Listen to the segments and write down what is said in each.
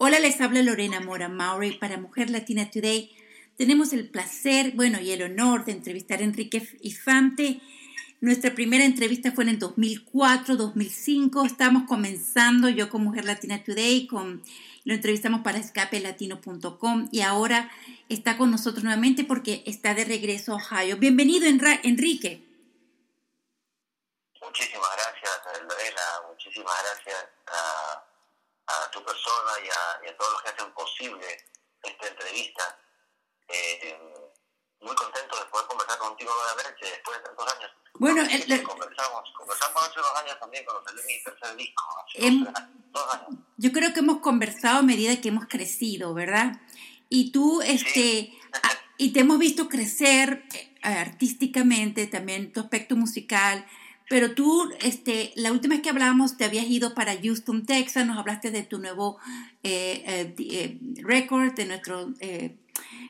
Hola, les habla Lorena Mora Maury para Mujer Latina Today. Tenemos el placer, bueno, y el honor de entrevistar a Enrique Infante. Nuestra primera entrevista fue en el 2004, 2005. Estamos comenzando yo con Mujer Latina Today, con, lo entrevistamos para escapelatino.com y ahora está con nosotros nuevamente porque está de regreso a Ohio. Bienvenido, Enrique. Muchísimas gracias, Lorena. Muchísimas gracias a a tu persona y a, todos los que hacen posible esta entrevista. Eh, muy contento de poder conversar contigo nuevamente después de tantos años. Bueno, conversamos, conversamos hace unos años también cuando salió mi tercer disco. Hace dos, años. Yo creo que hemos conversado a medida que hemos crecido, ¿verdad? Y tú, este, y te hemos visto crecer eh, artísticamente, también tu aspecto musical, pero tú, este, la última vez que hablábamos, te habías ido para Houston, Texas, nos hablaste de tu nuevo eh, eh, eh récord, de nuestro... Eh,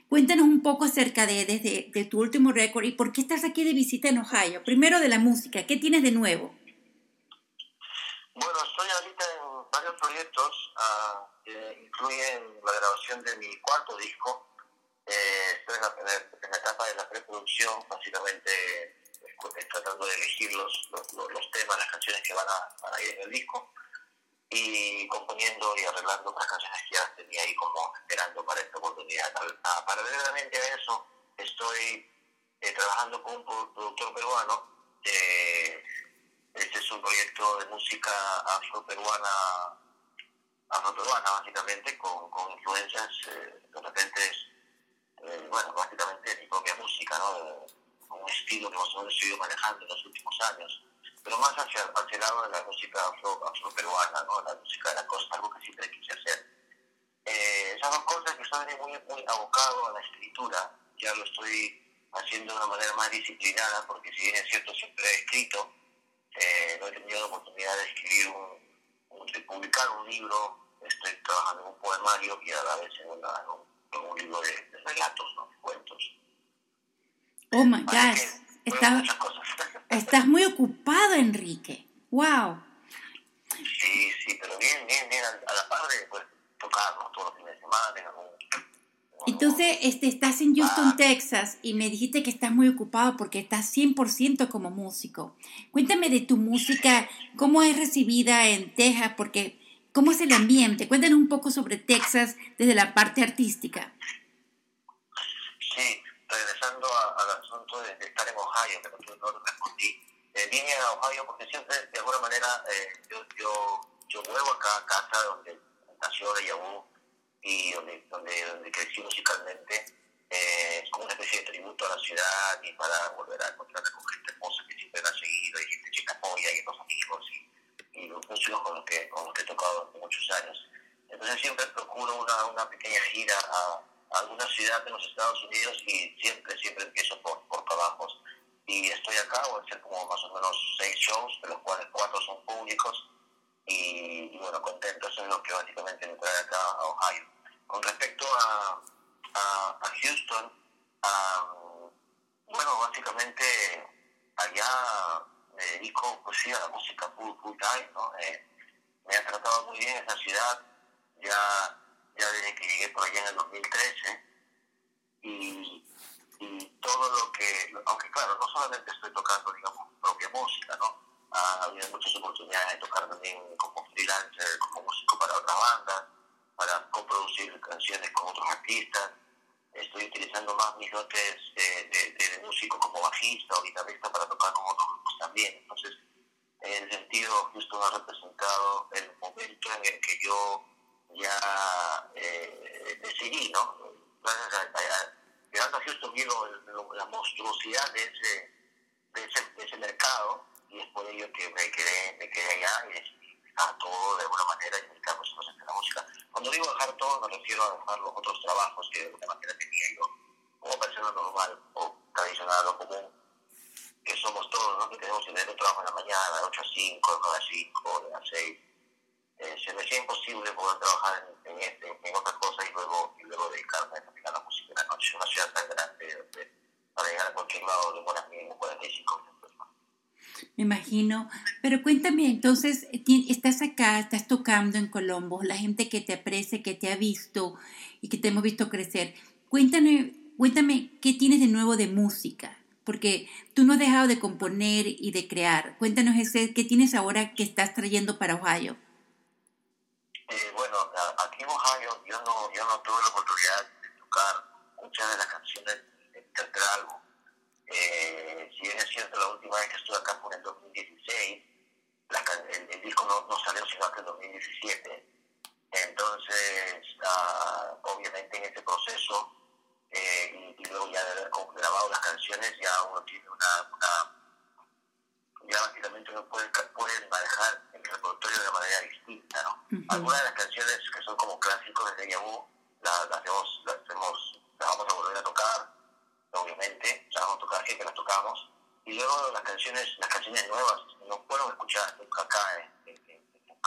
cuéntanos un poco acerca de, de, de tu último récord y por qué estás aquí de visita en Ohio. Primero de la música, ¿qué tienes de nuevo? Bueno, estoy ahorita en varios proyectos uh, que incluyen la grabación de mi cuarto disco. estoy en la, en la etapa de la preproducción, básicamente tratando de elegir los, los, temas, las canciones que van a, ir en el disco y componiendo y arreglando otras canciones que ya tenía ahí como esperando para esta oportunidad. Paralelamente a eso, estoy eh, trabajando con un productor peruano. Este es un proyecto de música afroperuana, afroperuana básicamente, con, con influencias eh, de repente, eh, bueno, básicamente mi propia música, ¿no? Un estilo que más o menos ido manejando en los últimos años, pero más hacia, hacia el lado de la música afro, afroperuana, ¿no? la música de la costa, algo que siempre quise hacer. Eh, esas dos cosas que estoy muy, muy abocado a la escritura, ya lo estoy haciendo de una manera más disciplinada, porque si bien es cierto, siempre he escrito, eh, no he tenido la oportunidad de escribir un, de publicar un libro, estoy trabajando en un poemario y a la vez en, un, libro de, de relatos, ¿no? cuentos. Oh my gosh. Estás, estás muy ocupado, Enrique. Wow. Sí, sí, pero bien, bien, bien. A la par de pues, tocarnos todos los fines de semana. Entonces, este, estás en Houston, ah. Texas, y me dijiste que estás muy ocupado porque estás 100% como músico. Cuéntame de tu música, cómo es recibida en Texas, porque cómo es el ambiente. Cuéntanos un poco sobre Texas desde la parte artística. Sí, regresando al asunto de, estar en Ohio, que no, no respondí, eh, vine a Ohio porque siempre, de alguna manera, eh, yo, yo, yo vuelvo acá a casa donde nació de Yahoo y donde, donde, donde crecí musicalmente, eh, como una especie de tributo a la ciudad y para volver a encontrarme con gente hermosa que siempre me ha seguido y gente que me apoya y los amigos y, y los músicos con los que, con los que he tocado muchos años. Entonces siempre procuro una, una pequeña gira a alguna ciudad de los Estados Unidos y siempre, siempre empiezo por, por trabajos. Y estoy acá, voy a hacer como más o menos seis shows, de los cuales cuatro son públicos. Y, bueno, contento, eso es lo que básicamente me trae acá a Ohio. Con respecto a, a, Houston, bueno, básicamente allá me dedico pues sí a la música full, full time, ¿no? Eh, me ha tratado muy bien esa ciudad, ya ya desde que llegué por allá en el 2013. Y, y todo lo que, aunque claro, no solamente estoy tocando, digamos, propia música, ¿no? Ha habido muchas oportunidades de tocar también como freelancer, como músico para otras bandas, para coproducir canciones con otros artistas. Estoy utilizando más mis dotes de, de, músico como bajista o guitarrista para tocar con otros grupos también. Entonces, en ese sentido, Houston ha representado el momento en el que yo ya eh, decidí, ¿no? Gracias a, llegando a Houston vi la monstruosidad de ese, de ese, de ese mercado y es por ello que me quedé, me quedé allá y decidí dejar todo de alguna manera y dedicarme a la música. Cuando digo dejar todo me refiero a dejar los otros trabajos que de alguna manera tenía yo como persona normal o tradicional o común que somos todos, ¿no? que tenemos que tener un trabajo en la mañana, de 8 a 5, de 9 a 5, de a 6 eh, se me hacía imposible poder trabajar en, en, este, en otras cosas y luego, y luego dedicarme a la música en la noche. Una ciudad tan grande para llegar a cualquier lado de buenas mínimo 45 minutos. Me imagino. Pero cuéntame, entonces, estás acá, estás tocando en Colombo, la gente que te aprecia, que te ha visto y que te hemos visto crecer. Cuéntame, cuéntame qué tienes de nuevo de música, porque tú no has dejado de componer y de crear. Cuéntanos ese, qué tienes ahora que estás trayendo para Ohio. Eh, bueno, aquí en Ohio yo no, yo no tuve la oportunidad de tocar muchas de las canciones del tercer álbum. Eh, si bien es cierto, la última vez que estuve acá fue en 2016, el, disco no, no, salió sino hasta en 2017. Entonces, uh, obviamente en ese proceso, eh, y, luego ya de haber grabado las canciones, ya uno tiene una ya básicamente uno puede, puede manejar el repertorio de manera distinta, ¿no? Algunas de las canciones que son como clásicos de Deja Vu, las, las, hemos, las, hemos, las vamos a volver a tocar, obviamente, las vamos a tocar siempre las tocamos, y luego las canciones, las canciones nuevas no fueron escuchadas nunca acá en, en, en,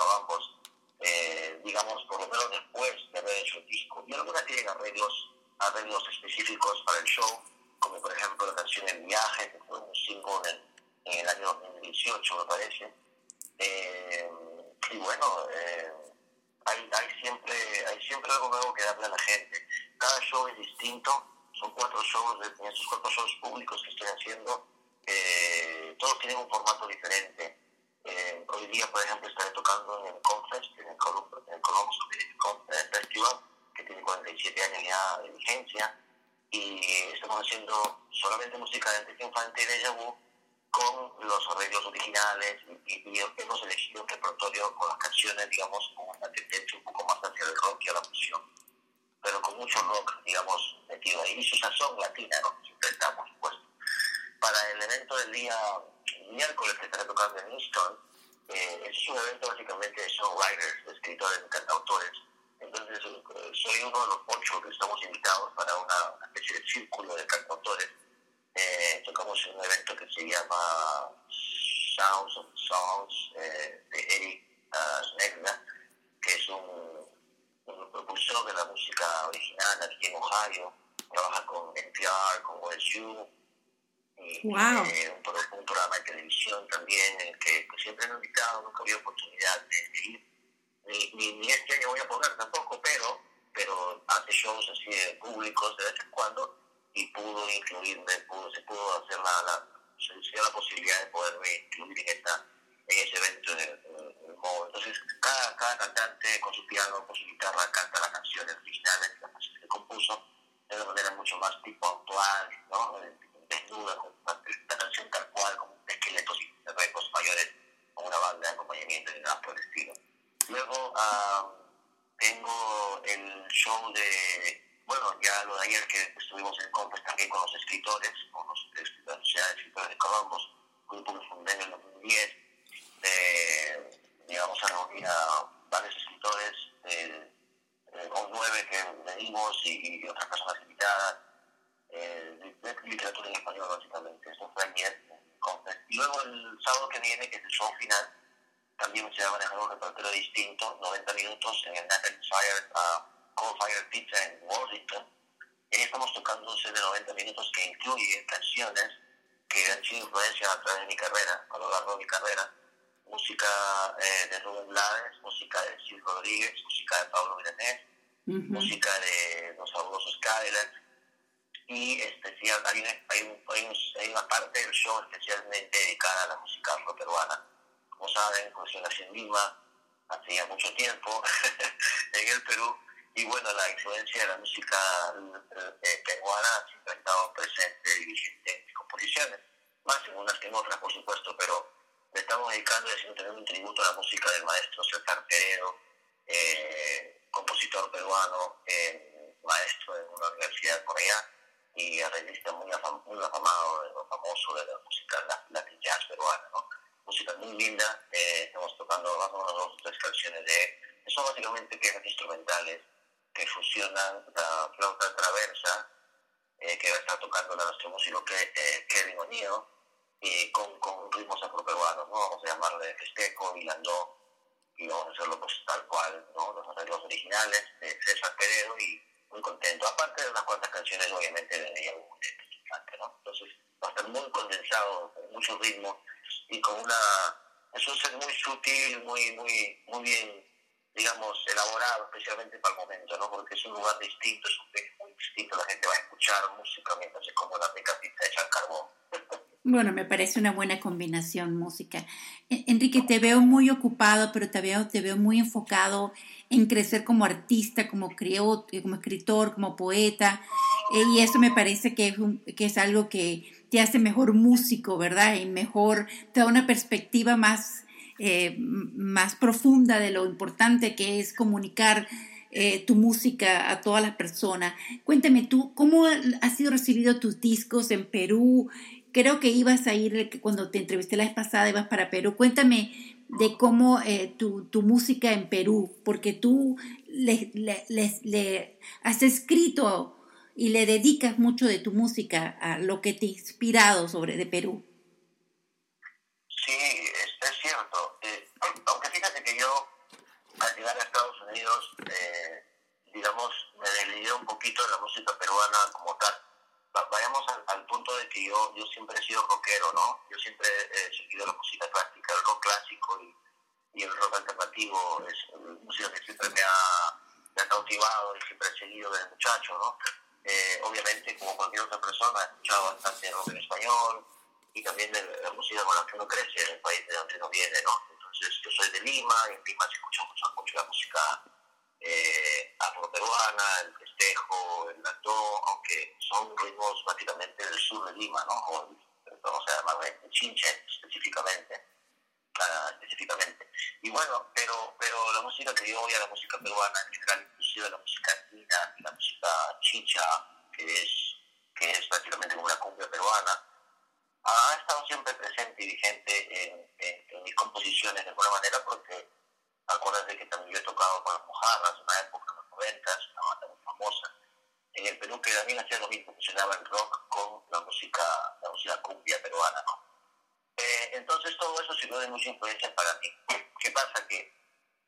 eh, digamos, por lo menos después de haber hecho el disco, y algunas tienen arreglos, arreglos específicos para el show, como por ejemplo la canción El Viaje, que fue un single en en el año 2018, me parece. Eh, y bueno, eh, hay, siempre, hay siempre algo nuevo que darle a la gente. Cada show es distinto, son cuatro shows, en estos cuatro shows públicos que estoy haciendo, eh, todos tienen un formato diferente. hoy día, por ejemplo, estaré tocando en el Confest, en el, Columbus Community Festival, que tiene 47 años ya de vigencia, y estamos haciendo solamente música de infantil de Yahoo con los arreglos originales y, hemos elegido un repertorio con las canciones, digamos, con una tendencia un poco más hacia el rock y a la fusión, pero con mucho rock, digamos, metido ahí, y su sazón latina, ¿no? Siempre por supuesto. Para el evento del día miércoles que estaré tocando en Easton, eh, es un evento básicamente de songwriters, de escritores, de cantautores. Entonces, eh, soy uno de los ocho que estamos invitados para una especie de círculo de cantautores eh, tocamos en un evento que se llama Sounds of Songs eh, de Eric uh, que es un, un, propulsor de la música original aquí en Ohio, trabaja con NPR, con OSU, y wow. eh, un, un, programa de televisión también, en el que pues, siempre me han invitado, nunca había oportunidad de, ir, ni, ni, ni, este año voy a poder tampoco, pero, pero hace shows así públicos de vez en cuando pudo incluirme, pudo, se pudo hacer la, la, se dio la posibilidad de poderme incluir en, esta, en ese evento en el, Entonces, cada, cada cantante con su piano, con su guitarra, canta las canciones originales, las canciones que compuso, de una manera mucho más tipo actual, ¿no? desnuda, con la canción tal cual, como un esqueleto sin recos mayores, con una banda de acompañamiento y nada por el estilo. Luego uh, tengo el show de bueno, ya lo de ayer que estuvimos en Compes con los escritores, con los escritores, ya escritores de Columbus, grupo que fundé en el 2010, eh, a reunir a varios escritores, eh, nueve que venimos y, otras personas invitadas, eh, de, de, literatura en español básicamente, eso fue ayer. Y luego el sábado que viene, que es el show final, también se va a manejar un repertorio distinto, 90 minutos en el Nathan Fire. Uh, Fire Pizza en Washington. Estamos tocando un set de 90 minutos que incluye canciones que han sido influencia a través de mi carrera, a lo largo de mi carrera. Música eh, de Rubén Blades, música de Sid Rodríguez, música de Pablo Milanés, uh -huh. música de Los Fabulosos Cadillacs. Y especial, hay, una, hay, un, hay, un, hay, una parte del show especialmente dedicada a la música afro-peruana. Como saben, nací en Lima hace ya mucho tiempo, en el Perú y bueno, la influencia de la música eh, peruana siempre ha estado presente y vigente en mis composiciones, más en unas que en otras, por supuesto, pero le estamos dedicando y haciendo también un tributo a la música del maestro César Peredo, eh, compositor peruano, eh, maestro en una universidad por allá y arreglista muy, afam muy afamado, famoso de la música latin jazz peruana, ¿no? Música muy linda, eh, estamos tocando dos o tres canciones de él. Son básicamente piezas instrumentales que fusionan la flauta traversa, eh, que va a estar tocando la nuestro músico eh, Kevin O'Neill, y con, con ritmos afroperuanos, ¿no? Vamos a llamarle festeco, hilandó, y vamos a hacerlo pues tal cual, ¿no? Los arreglos originales de César Peredo y muy contento. Aparte de unas cuantas canciones, obviamente, de ella, ¿no? Entonces, va a estar muy condensado, con mucho ritmo y con una es un set muy sutil, muy, muy, muy bien, digamos, elaborado, especialmente para el momento, ¿no? Porque es un lugar distinto, es un país muy distinto, la gente va a escuchar música mientras se come la picadita hecha al carbón. Bueno, me parece una buena combinación música. Enrique, te veo muy ocupado, pero te te veo muy enfocado en crecer como artista, como, como escritor, como poeta. Eh, y eso me parece que es, que es algo que te hace mejor músico, ¿verdad? Y mejor, te da una perspectiva más, eh, más profunda de lo importante que es comunicar eh, tu música a todas las personas. Cuéntame tú, ¿cómo has sido recibido tus discos en Perú? creo que ibas a ir, cuando te entrevisté la vez pasada, ibas para Perú. Cuéntame de cómo eh, tu, tu, música en Perú, porque tú le, le, has escrito y le dedicas mucho de tu música a lo que te ha inspirado sobre de Perú. Sí, digamos, me desligué un poquito de la música peruana como tal vayamos al, punto de que yo, yo siempre he sido rockero, ¿no? Yo siempre he seguido la música clásica, el rock clásico y, el rock alternativo es música que siempre me ha, me ha cautivado y siempre he seguido desde muchacho, ¿no? Eh, obviamente, como cualquier otra persona, he escuchado bastante rock en español y también la música con la que uno crece en el país de donde uno viene, ¿no? Entonces, yo soy de Lima y en Lima se escucha mucho, mucho la música eh, afroperuana, el festejo, el lató, aunque son ritmos prácticamente del sur de Lima, ¿no? O, vamos a llamarlo chinche específicamente. Uh, específicamente. Y bueno, pero, pero la música que yo oía, la música peruana en general, inclusive la música andina la música chicha, que es, que es prácticamente como una cumbia peruana, ha estado siempre presente y vigente en, en, en mis composiciones de alguna manera porque Acuérdate que también yo he tocado con las mojarras, en una época en los noventas, una banda muy famosa, en el Perú que también hacía lo mismo, fusionaba el rock con la música, la música cumbia peruana, ¿no? Eh, entonces todo eso sirvió de mucha influencia para mí. ¿Qué pasa? Que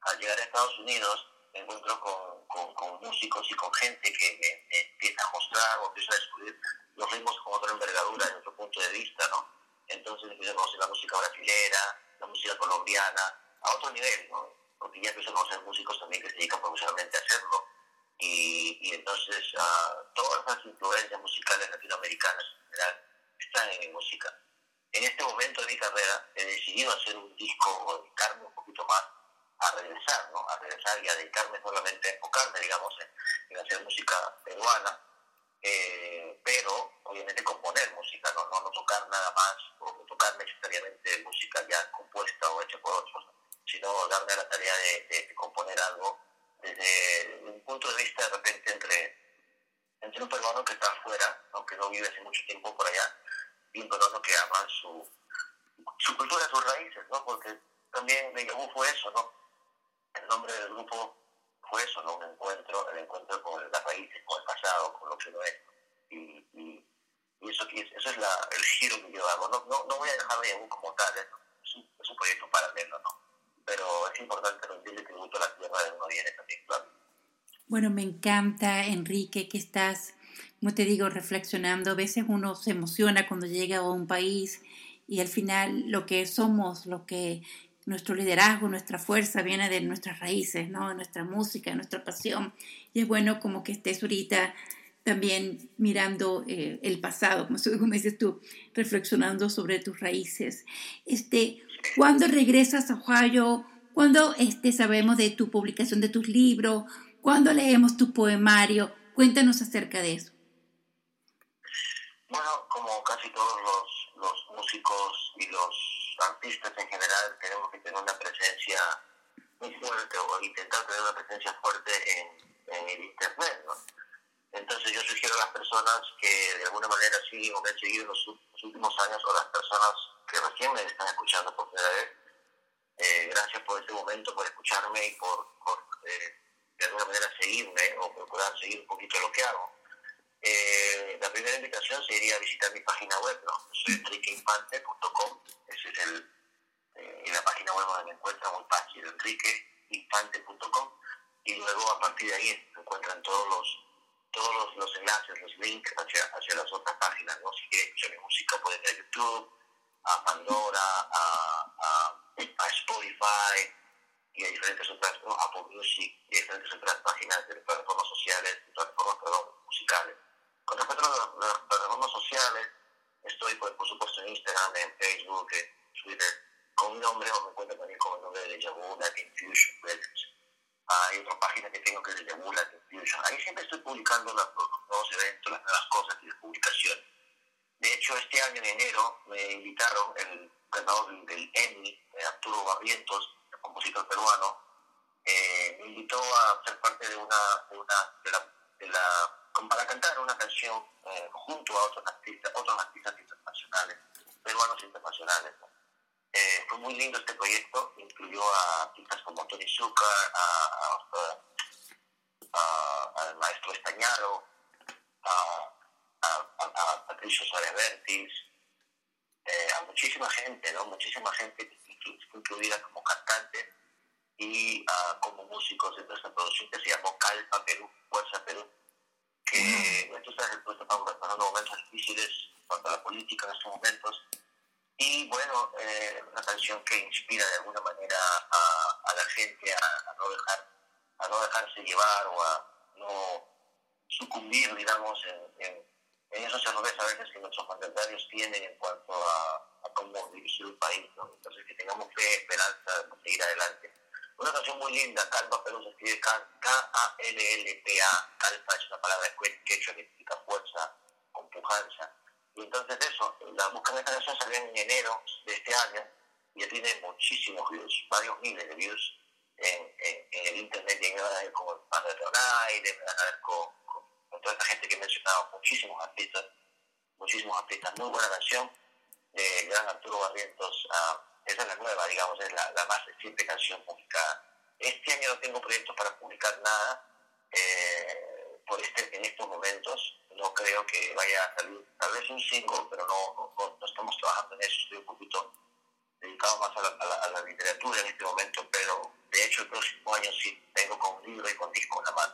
al llegar a Estados Unidos me encuentro con, con, con músicos y con gente que me, empieza a mostrar o empieza a descubrir los ritmos con otra envergadura, desde otro punto de vista, ¿no? Entonces empiezo a conocer la música brasilera, la música colombiana, a otro nivel, ¿no? Porque ya empiezo a conocer músicos también que se dedican profesionalmente a hacerlo. Y, entonces uh, todas las influencias musicales latinoamericanas en general están en mi música. En este momento de mi carrera he decidido hacer un disco o dedicarme un poquito más a regresar, ¿no? A regresar y a dedicarme solamente a enfocarme, digamos, en, hacer música peruana, eh, pero obviamente componer música, ¿no? ¿no? No, tocar nada más o tocar necesariamente música ya compuesta o hecha por otros sino darme la tarea de, componer algo desde un punto de vista de repente entre, entre un peruano que está afuera, ¿no? que no vive hace mucho tiempo por allá, y un peruano que ama su, su cultura, sus raíces, ¿no? porque también me llamó fue eso, ¿no? El nombre del grupo fue eso, ¿no? Un encuentro, el encuentro con las raíces, con el pasado, con lo que no es. Y, y, eso, eso es la, el giro que yo hago. No, no, no voy a dejar de como tal, es, un, es un proyecto paralelo, ¿no? Pero es importante rendirle tributo a la tierra de viene también, claro. Bueno, me encanta, Enrique, que estás, como te digo, reflexionando. A veces uno se emociona cuando llega a un país y al final lo que somos, lo que nuestro liderazgo, nuestra fuerza viene de nuestras raíces, ¿no? De nuestra música, de nuestra pasión. Y es bueno como que estés ahorita también mirando eh, el pasado, como, dices tú, reflexionando sobre tus raíces. Este, ¿Cuándo regresas a Ohio? ¿Cuándo este, sabemos de tu publicación de tus libros? ¿Cuándo leemos tu poemario? Cuéntanos acerca de eso. Bueno, como casi todos los, los músicos y los artistas en general, tenemos que tener una presencia muy fuerte o intentar tener una presencia fuerte en, en el Internet, ¿no? Entonces yo sugiero a las personas que de alguna manera siguen o me han seguido en los, últimos años o las personas que recién me están escuchando por primera vez, eh, gracias por este momento, por escucharme y por, eh, de alguna manera seguirme o procurar seguir un poquito lo que hago. Eh, la primera invitación sería visitar mi página web, ¿no? Soy enriqueinfante.com, esa es el, la página web donde me encuentran muy fácil, enriqueinfante.com, y luego a partir de ahí se encuentran todos los todos los, enlaces, los links hacia, hacia las otras páginas, ¿no? Si quieren escuchar mi música pueden ir a YouTube, a Pandora, a, a a Spotify y a diferentes otras, Apple Music y a diferentes otras páginas de plataformas sociales, plataformas perdón, musicales. Con respecto a las, plataformas sociales, estoy por, por, supuesto en Instagram, en Facebook, en Twitter, con mi nombre o me cuento también con el nombre de Yabu Latin Fusion Records. Hay otra página que tengo que es de Yabu Latin Fusion. Ahí siempre estoy publicando los, los nuevos eventos, las nuevas cosas y las publicaciones. De hecho, este año en enero me invitaron el ganador del Emmy, Arturo Barrientos, compositor peruano, eh, me invitó a ser parte de una, de una de la, de la para cantar una canción eh, junto a otros artistas, otros artistas internacionales, peruanos internacionales. Eh, fue muy lindo este proyecto, incluyó a artistas como Tony Zucker, al maestro Estañaro, a, a, Patricio Suárez Vértiz, eh, a muchísima gente, ¿no? Muchísima gente incluida como cantante y uh, como músicos de esta producción que se llamó Calpa Perú, Fuerza Perú, que uh -huh. sabes, pues, estamos pasando momentos difíciles para la política en estos momentos y bueno, eh, una canción que inspira de alguna manera a, a la gente a, a, no dejar a no dejarse llevar o a no sucumbir, digamos, en, en, en esos errores a veces que nuestros mandatarios tienen en cuanto a a cómo dirigir el país, ¿no? Entonces que tengamos fe, esperanza de seguir adelante. Una canción muy linda, Calpa Perú se escribe K-A-L-L-P-A, Calpa es una palabra quechua que significa fuerza, con pujanza. Y entonces eso, la búsqueda de esta canción salió en enero de este año y ya tiene muchísimos views, varios miles de views en, en, en el internet y en con el padre de con, con, con, toda esta gente que he mencionado, muchísimos artistas, muchísimos artistas, muy buena canción de Gran Arturo Barrientos. Uh, esa es la nueva, digamos, es la, más reciente canción publicada. Este año no tengo proyectos para publicar nada. Eh, por este, en estos momentos no creo que vaya a salir, tal vez un single, pero no, no, estamos trabajando en eso. Estoy un poquito dedicado más a la, literatura en este momento, pero de hecho el próximo año sí tengo con libro y con disco en la mano.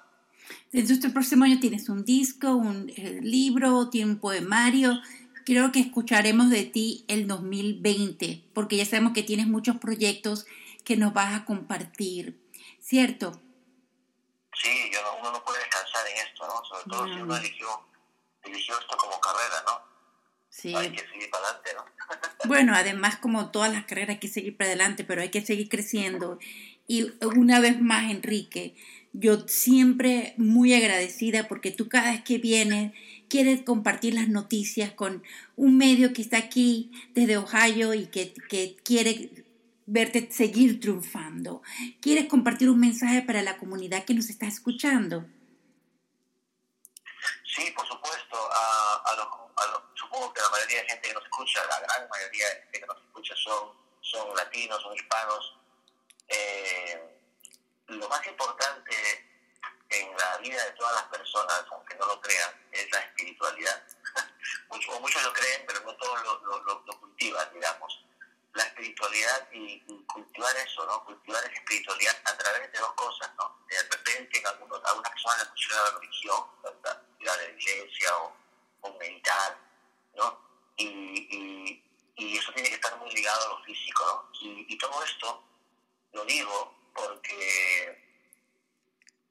Entonces el próximo año tienes un disco, un eh, libro, tiene un poemario creo que escucharemos de ti el 2020, porque ya sabemos que tienes muchos proyectos que nos vas a compartir, ¿cierto? Sí, yo uno no puede descansar en esto, ¿no? Sobre todo no. si uno eligió, eligió esto como carrera, ¿no? Sí. Hay que seguir para adelante, ¿no? bueno, además como todas las carreras hay que seguir para adelante, pero hay que seguir creciendo. Y una vez más, Enrique, yo siempre muy agradecida porque tú cada vez que vienes quieres compartir las noticias con un medio que está aquí desde Ohio y que, que quiere verte seguir triunfando. ¿Quieres compartir un mensaje para la comunidad que nos está escuchando? Sí, por supuesto. A, a, los, a supongo que la mayoría de gente que nos escucha, la gran mayoría de gente que nos escucha son, son latinos, son hispanos. Eh, lo más importante en la vida de todas las personas, aunque no lo crean, es la espiritualidad. muchos, muchos lo creen, pero no todos lo, lo, lo, cultivan, digamos. La espiritualidad y, cultivar eso, ¿no? Cultivar esa espiritualidad a través de dos cosas, ¿no? De repente, en algunos, algunas personas les funciona la religión, ir a la iglesia o, o meditar, ¿no? Y, y, y, eso tiene que estar muy ligado a lo físico, ¿no? Y, y todo esto lo digo porque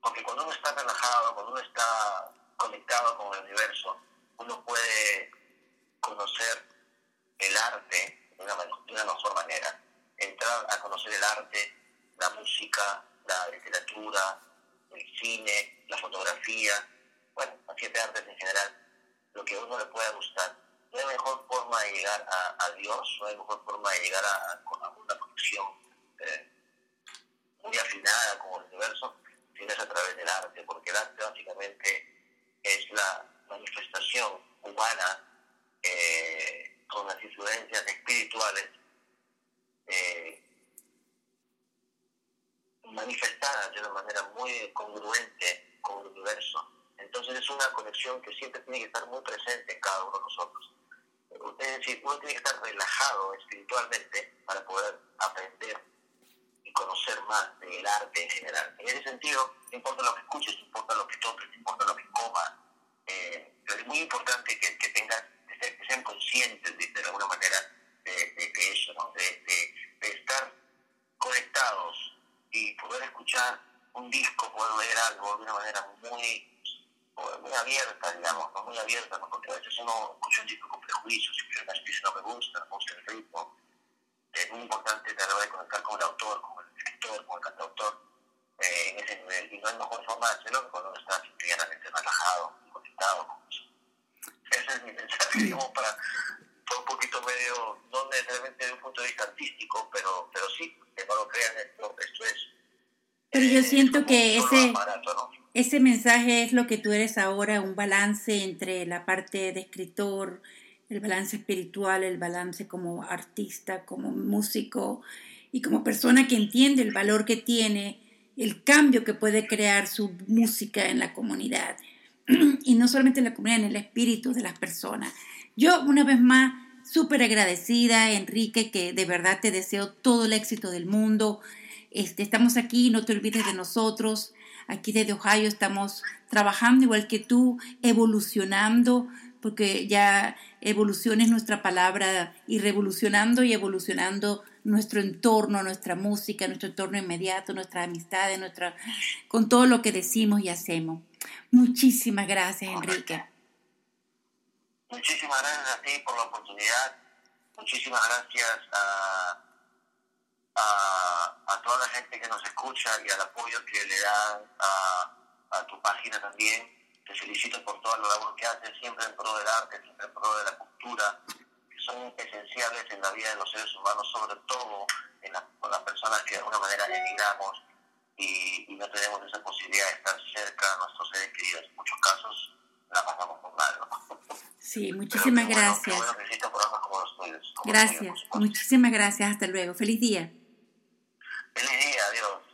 porque cuando uno está relajado, cuando uno está conectado con el universo, uno puede conocer el arte de una, de una mejor manera. Entrar a conocer el arte, la música, la literatura, el cine, la fotografía, bueno, las siete artes en general, lo que a uno le pueda gustar. No hay mejor forma de llegar a, a Dios, no hay mejor forma de llegar a, a una conexión eh, muy afinada con el universo es a través del arte, porque el arte básicamente que siempre tiene que estar muy presente en cada uno de nosotros. Es decir, uno tiene que estar relajado espiritualmente para poder aprender y conocer más del arte en general. En ese sentido, no importa lo que escuches, no importa lo que toques, no importa lo que comas, eh, pero es muy importante que, que tengas, que sean conscientes de, alguna manera de, eso, de estar conectados y poder escuchar un disco, poder leer algo de una manera muy muy abierta, digamos, ¿no? muy abierta, ¿no? porque a veces uno escucha un disco con prejuicios, si una dice no me gusta, no me gusta el ritmo. Es muy importante tratar de conectar con el autor, con el escritor, con el cantautor, eh, en ese nivel. Y no hay mejor forma de hacerlo que cuando uno está simplemente relajado y conectado con eso. Ese es mi mensaje, digamos, para un poquito medio, no necesariamente de un punto de vista artístico, pero, pero sí, que no lo crean, esto, esto es. Pero yo siento que ese, ese mensaje es lo que tú eres ahora, un balance entre la parte de escritor, el balance espiritual, el balance como artista, como músico y como persona que entiende el valor que tiene, el cambio que puede crear su música en la comunidad. Y no solamente en la comunidad, en el espíritu de las personas. Yo, una vez más, súper agradecida, Enrique, que de verdad te deseo todo el éxito del mundo. Este, estamos aquí, no te olvides de nosotros. Aquí desde Ohio estamos trabajando igual que tú, evolucionando, porque ya evolución es nuestra palabra, y revolucionando y evolucionando nuestro entorno, nuestra música, nuestro entorno inmediato, nuestras amistades, nuestra, con todo lo que decimos y hacemos. Muchísimas gracias, Enrique. Muchísimas gracias a ti por la oportunidad. Muchísimas gracias a, a, toda la gente que nos escucha y al apoyo que le dan a, a tu página también. Te felicito por toda la labor que haces, siempre en pro del arte, siempre en pro de la cultura, que son esenciales en la vida de los seres humanos, sobre todo en con las personas que de alguna manera emigramos y, y, no tenemos esa posibilidad de estar cerca de nuestros seres queridos. En muchos casos la pasamos por mal. Sí, muchísimas gracias. gracias, muchísimas gracias. Hasta luego. Feliz día feliz día, adiós.